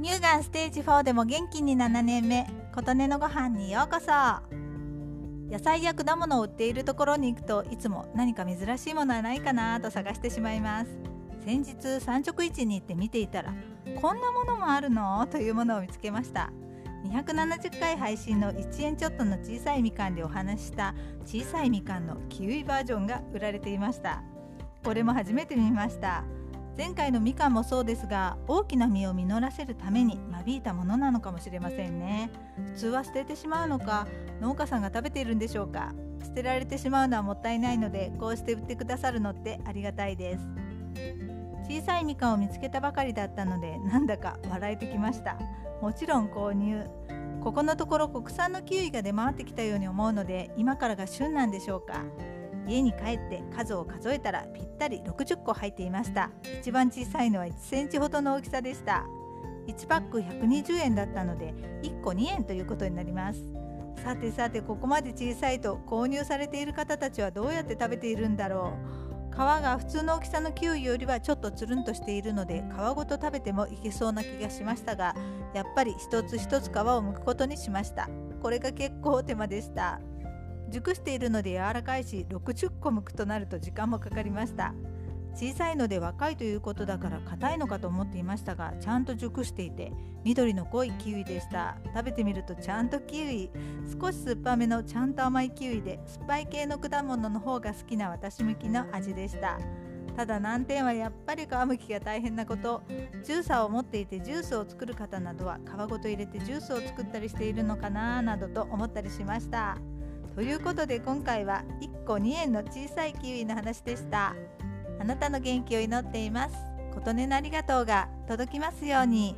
乳がんステージ4でも元気に7年目琴音のご飯にようこそ。野菜や果物を売っているところに行くといつも何か珍しいものはないかなと探してしまいます。先日産直市に行って見ていたらこんなものもあるの？というものを見つけました。270回配信の1円ちょっとの小さいみかんでお話した小さいみかんのキウイバージョンが売られていました。これも初めて見ました。前回のみかんもそうですが大きな実を実らせるために間引いたものなのかもしれませんね。普通は捨ててしまうのか農家さんが食べているんでしょうか。捨てられてしまうのはもったいないのでこうして売ってくださるのってありがたいです。小さいみかんを見つけたばかりだったのでなんだか笑えてきました。もちろん購入。ここのところ国産のキウイが出回ってきたように思うので今からが旬なんでしょうか。家に帰って数を数えたらぴったり60個入っていました。一番小さいのは1センチほどの大きさでした。1パック120円だったので1個2円ということになります。さてさてここまで小さいと購入されている方たちはどうやって食べているんだろう。皮が普通の大きさのキウイよりはちょっとつるんとしているので皮ごと食べてもいけそうな気がしましたがやっぱり一つ一つ皮を剥くことにしました。これが結構手間でした。熟しているので柔らかいし60個剥くとなると時間もかかりました。小さいので若いということだから硬いのかと思っていましたがちゃんと熟していて緑の濃いキウイでした。食べてみるとちゃんとキウイ。少し酸っぱめのちゃんと甘いキウイで酸っぱい系の果物の方が好きな私向きの味でした。ただ難点はやっぱり皮むきが大変なこと。ジューサーを持っていてジュースを作る方などは皮ごと入れてジュースを作ったりしているのかななどと思ったりしました。ということで今回は1個2円の小さいキウイの話でした。あなたの元気を祈っています。琴音のありがとうが届きますように。